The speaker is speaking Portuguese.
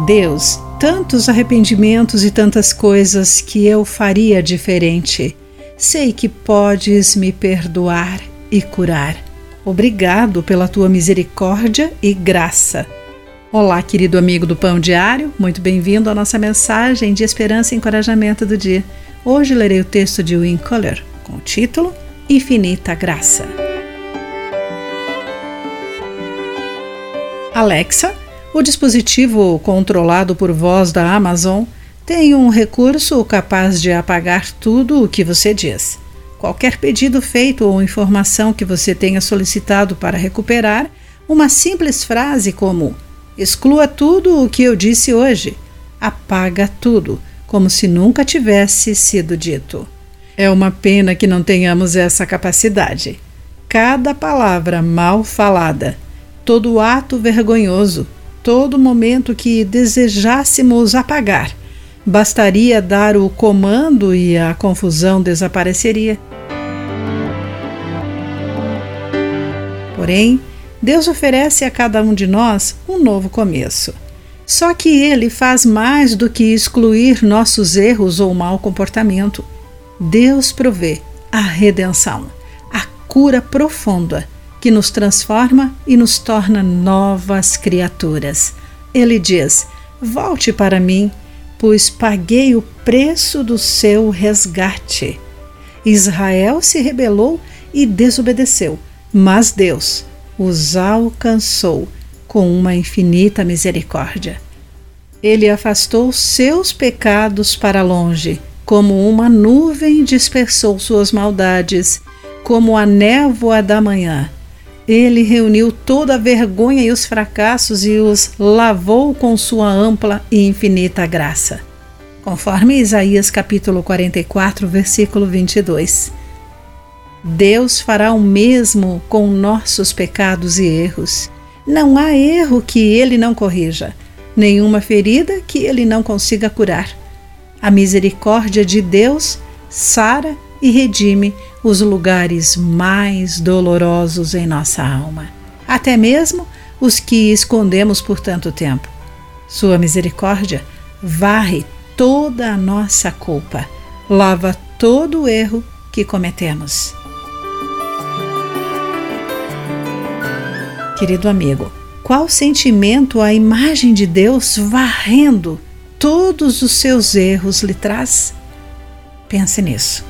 Deus, tantos arrependimentos e tantas coisas que eu faria diferente. Sei que podes me perdoar e curar. Obrigado pela tua misericórdia e graça. Olá, querido amigo do Pão Diário, muito bem-vindo à nossa mensagem de esperança e encorajamento do dia. Hoje lerei o texto de Win Color com o título Infinita Graça. Alexa, o dispositivo controlado por voz da Amazon, tem um recurso capaz de apagar tudo o que você diz. Qualquer pedido feito ou informação que você tenha solicitado para recuperar, uma simples frase como Exclua tudo o que eu disse hoje. Apaga tudo, como se nunca tivesse sido dito. É uma pena que não tenhamos essa capacidade. Cada palavra mal falada, todo ato vergonhoso, todo momento que desejássemos apagar, bastaria dar o comando e a confusão desapareceria. Porém, Deus oferece a cada um de nós um novo começo. Só que Ele faz mais do que excluir nossos erros ou mau comportamento. Deus provê a redenção, a cura profunda que nos transforma e nos torna novas criaturas. Ele diz: Volte para mim, pois paguei o preço do seu resgate. Israel se rebelou e desobedeceu, mas Deus os alcançou com uma infinita misericórdia. Ele afastou seus pecados para longe, como uma nuvem dispersou suas maldades, como a névoa da manhã. Ele reuniu toda a vergonha e os fracassos e os lavou com sua ampla e infinita graça. Conforme Isaías capítulo 44, versículo 22. Deus fará o mesmo com nossos pecados e erros. Não há erro que ele não corrija, nenhuma ferida que ele não consiga curar. A misericórdia de Deus sara e redime os lugares mais dolorosos em nossa alma, até mesmo os que escondemos por tanto tempo. Sua misericórdia varre toda a nossa culpa, lava todo o erro que cometemos. Querido amigo, qual sentimento a imagem de Deus varrendo todos os seus erros lhe traz? Pense nisso.